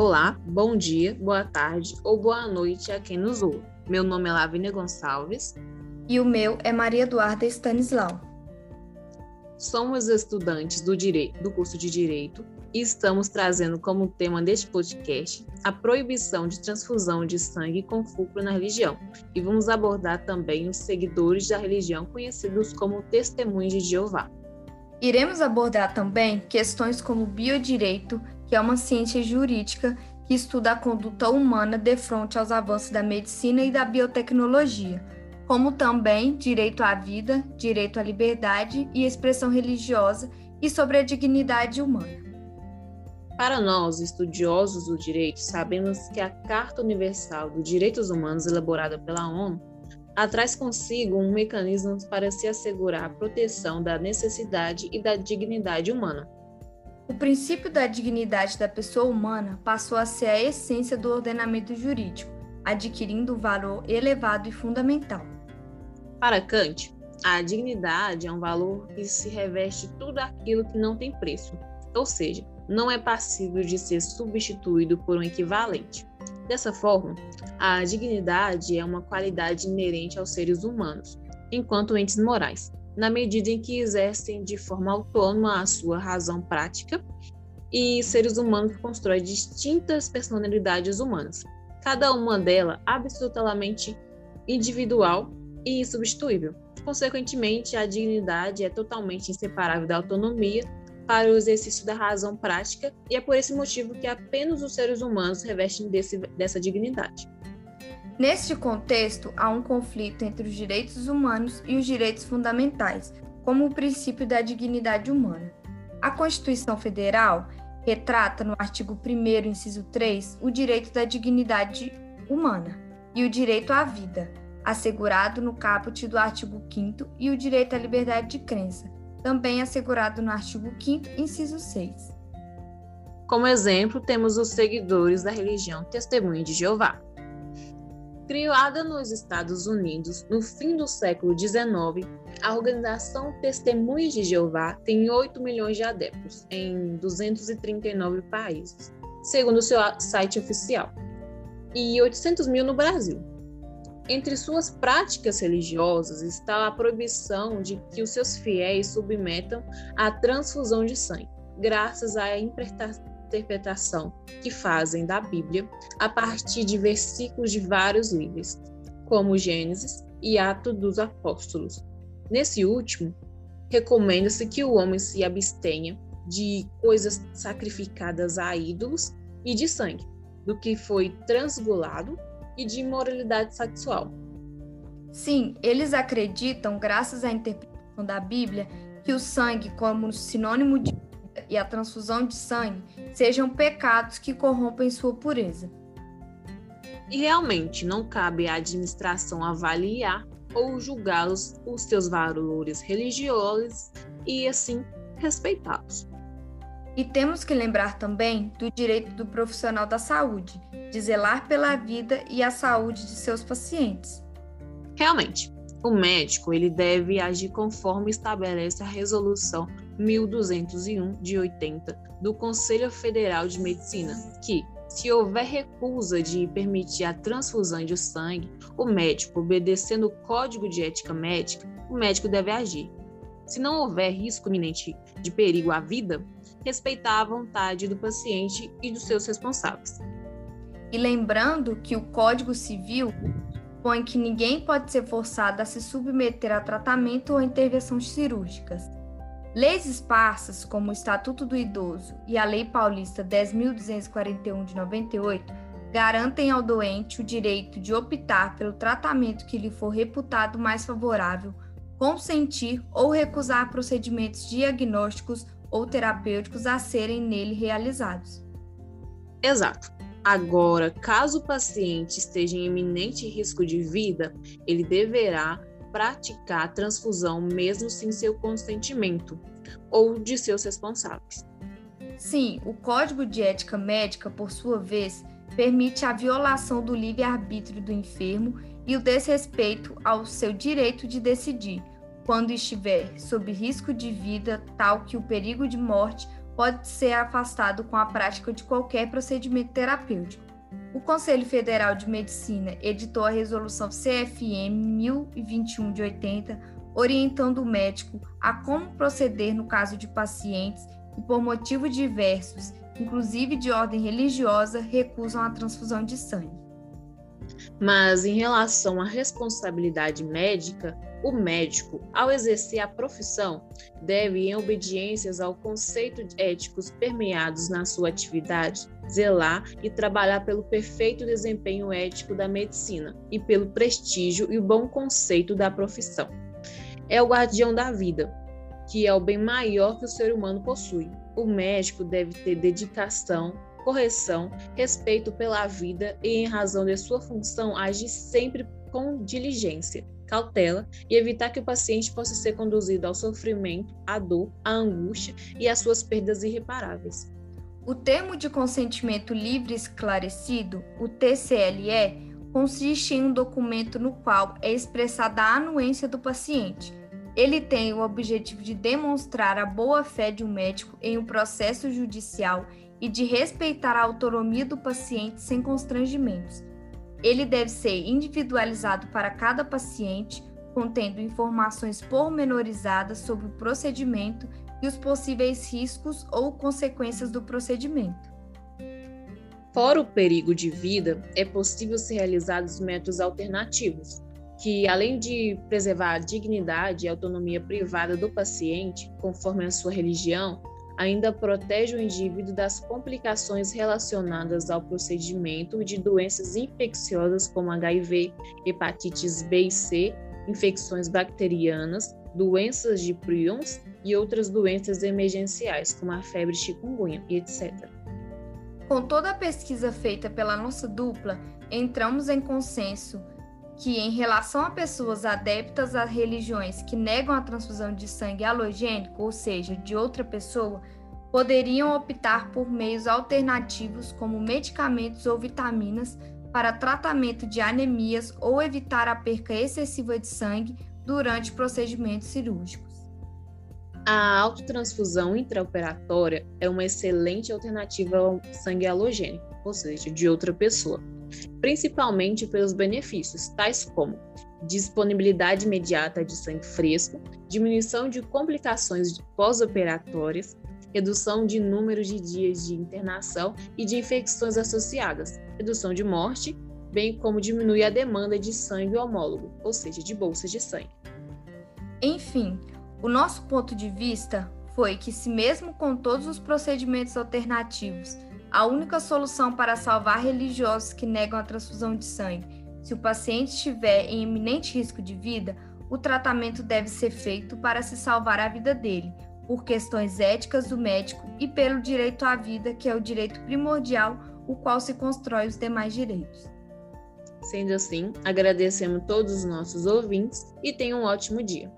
Olá, bom dia, boa tarde ou boa noite a quem nos ouve. Meu nome é Lavínia Gonçalves. E o meu é Maria Eduarda Stanislau. Somos estudantes do, direito, do curso de Direito e estamos trazendo como tema deste podcast a proibição de transfusão de sangue com fulcro na religião. E vamos abordar também os seguidores da religião conhecidos como testemunhos de Jeová. Iremos abordar também questões como biodireito, que é uma ciência jurídica que estuda a conduta humana de frente aos avanços da medicina e da biotecnologia, como também direito à vida, direito à liberdade e expressão religiosa e sobre a dignidade humana. Para nós, estudiosos do direito, sabemos que a Carta Universal dos Direitos Humanos, elaborada pela ONU, traz consigo um mecanismo para se assegurar a proteção da necessidade e da dignidade humana. O princípio da dignidade da pessoa humana passou a ser a essência do ordenamento jurídico, adquirindo um valor elevado e fundamental. Para Kant, a dignidade é um valor que se reveste tudo aquilo que não tem preço, ou seja, não é passível de ser substituído por um equivalente. Dessa forma, a dignidade é uma qualidade inerente aos seres humanos, enquanto entes morais, na medida em que exercem de forma autônoma a sua razão prática e seres humanos que constroem distintas personalidades humanas, cada uma delas absolutamente individual e insubstituível. Consequentemente, a dignidade é totalmente inseparável da autonomia para o exercício da razão prática, e é por esse motivo que apenas os seres humanos revestem desse, dessa dignidade. Neste contexto, há um conflito entre os direitos humanos e os direitos fundamentais, como o princípio da dignidade humana. A Constituição Federal retrata no artigo 1, inciso 3, o direito da dignidade humana e o direito à vida, assegurado no caput do artigo 5 e o direito à liberdade de crença, também assegurado no artigo 5 inciso 6. Como exemplo, temos os seguidores da religião Testemunho de Jeová. Criada nos Estados Unidos no fim do século XIX, a organização Testemunhos de Jeová tem 8 milhões de adeptos em 239 países, segundo seu site oficial, e 800 mil no Brasil. Entre suas práticas religiosas está a proibição de que os seus fiéis submetam à transfusão de sangue, graças à interpretação que fazem da Bíblia a partir de versículos de vários livros, como Gênesis e Atos dos Apóstolos. Nesse último, recomenda-se que o homem se abstenha de coisas sacrificadas a ídolos e de sangue, do que foi transgulado e de imoralidade sexual. Sim, eles acreditam, graças à interpretação da Bíblia, que o sangue, como sinônimo de vida e a transfusão de sangue, sejam pecados que corrompem sua pureza. E realmente não cabe à administração avaliar ou julgá-los os seus valores religiosos e assim respeitá-los. E temos que lembrar também do direito do profissional da saúde, de zelar pela vida e a saúde de seus pacientes. Realmente, o médico ele deve agir conforme estabelece a resolução 1201 de 80 do Conselho Federal de Medicina, que se houver recusa de permitir a transfusão de sangue, o médico, obedecendo o Código de Ética Médica, o médico deve agir. Se não houver risco iminente de perigo à vida, respeitar a vontade do paciente e dos seus responsáveis. E lembrando que o Código Civil põe que ninguém pode ser forçado a se submeter a tratamento ou intervenções cirúrgicas. Leis esparsas, como o Estatuto do Idoso e a Lei Paulista 10.241 de 98, garantem ao doente o direito de optar pelo tratamento que lhe for reputado mais favorável, consentir ou recusar procedimentos diagnósticos ou terapêuticos a serem nele realizados. Exato. Agora, caso o paciente esteja em iminente risco de vida, ele deverá praticar a transfusão mesmo sem seu consentimento ou de seus responsáveis. Sim, o Código de Ética Médica, por sua vez, permite a violação do livre-arbítrio do enfermo e o desrespeito ao seu direito de decidir, quando estiver sob risco de vida tal que o perigo de morte pode ser afastado com a prática de qualquer procedimento terapêutico. O Conselho Federal de Medicina editou a resolução CFM 1021 de 80, orientando o médico a como proceder no caso de pacientes que, por motivos diversos, inclusive de ordem religiosa, recusam a transfusão de sangue. Mas em relação à responsabilidade médica, o médico, ao exercer a profissão, deve, em obediências ao conceito éticos permeados na sua atividade, zelar e trabalhar pelo perfeito desempenho ético da medicina e pelo prestígio e bom conceito da profissão. É o guardião da vida, que é o bem maior que o ser humano possui. O médico deve ter dedicação, correção, respeito pela vida e, em razão de sua função, agir sempre com diligência, cautela e evitar que o paciente possa ser conduzido ao sofrimento, à dor, à angústia e às suas perdas irreparáveis. O termo de consentimento livre esclarecido, o TCLE, consiste em um documento no qual é expressada a anuência do paciente. Ele tem o objetivo de demonstrar a boa-fé de um médico em um processo judicial e de respeitar a autonomia do paciente sem constrangimentos. Ele deve ser individualizado para cada paciente, contendo informações pormenorizadas sobre o procedimento e os possíveis riscos ou consequências do procedimento. Fora o perigo de vida, é possível ser realizados métodos alternativos, que, além de preservar a dignidade e autonomia privada do paciente, conforme a sua religião, ainda protege o indivíduo das complicações relacionadas ao procedimento de doenças infecciosas como HIV, hepatites B e C, infecções bacterianas, doenças de prions e outras doenças emergenciais, como a febre chikungunya etc. Com toda a pesquisa feita pela nossa dupla, entramos em consenso que, em relação a pessoas adeptas a religiões que negam a transfusão de sangue halogênico, ou seja, de outra pessoa, poderiam optar por meios alternativos como medicamentos ou vitaminas para tratamento de anemias ou evitar a perca excessiva de sangue durante procedimentos cirúrgicos. A autotransfusão intraoperatória é uma excelente alternativa ao sangue halogênico, ou seja, de outra pessoa principalmente pelos benefícios, tais como disponibilidade imediata de sangue fresco, diminuição de complicações pós-operatórias, redução de número de dias de internação e de infecções associadas, redução de morte, bem como diminui a demanda de sangue homólogo, ou seja, de bolsas de sangue. Enfim, o nosso ponto de vista foi que, se mesmo com todos os procedimentos alternativos a única solução para salvar religiosos que negam a transfusão de sangue, se o paciente estiver em iminente risco de vida, o tratamento deve ser feito para se salvar a vida dele, por questões éticas do médico e pelo direito à vida, que é o direito primordial, o qual se constrói os demais direitos. Sendo assim, agradecemos todos os nossos ouvintes e tenham um ótimo dia.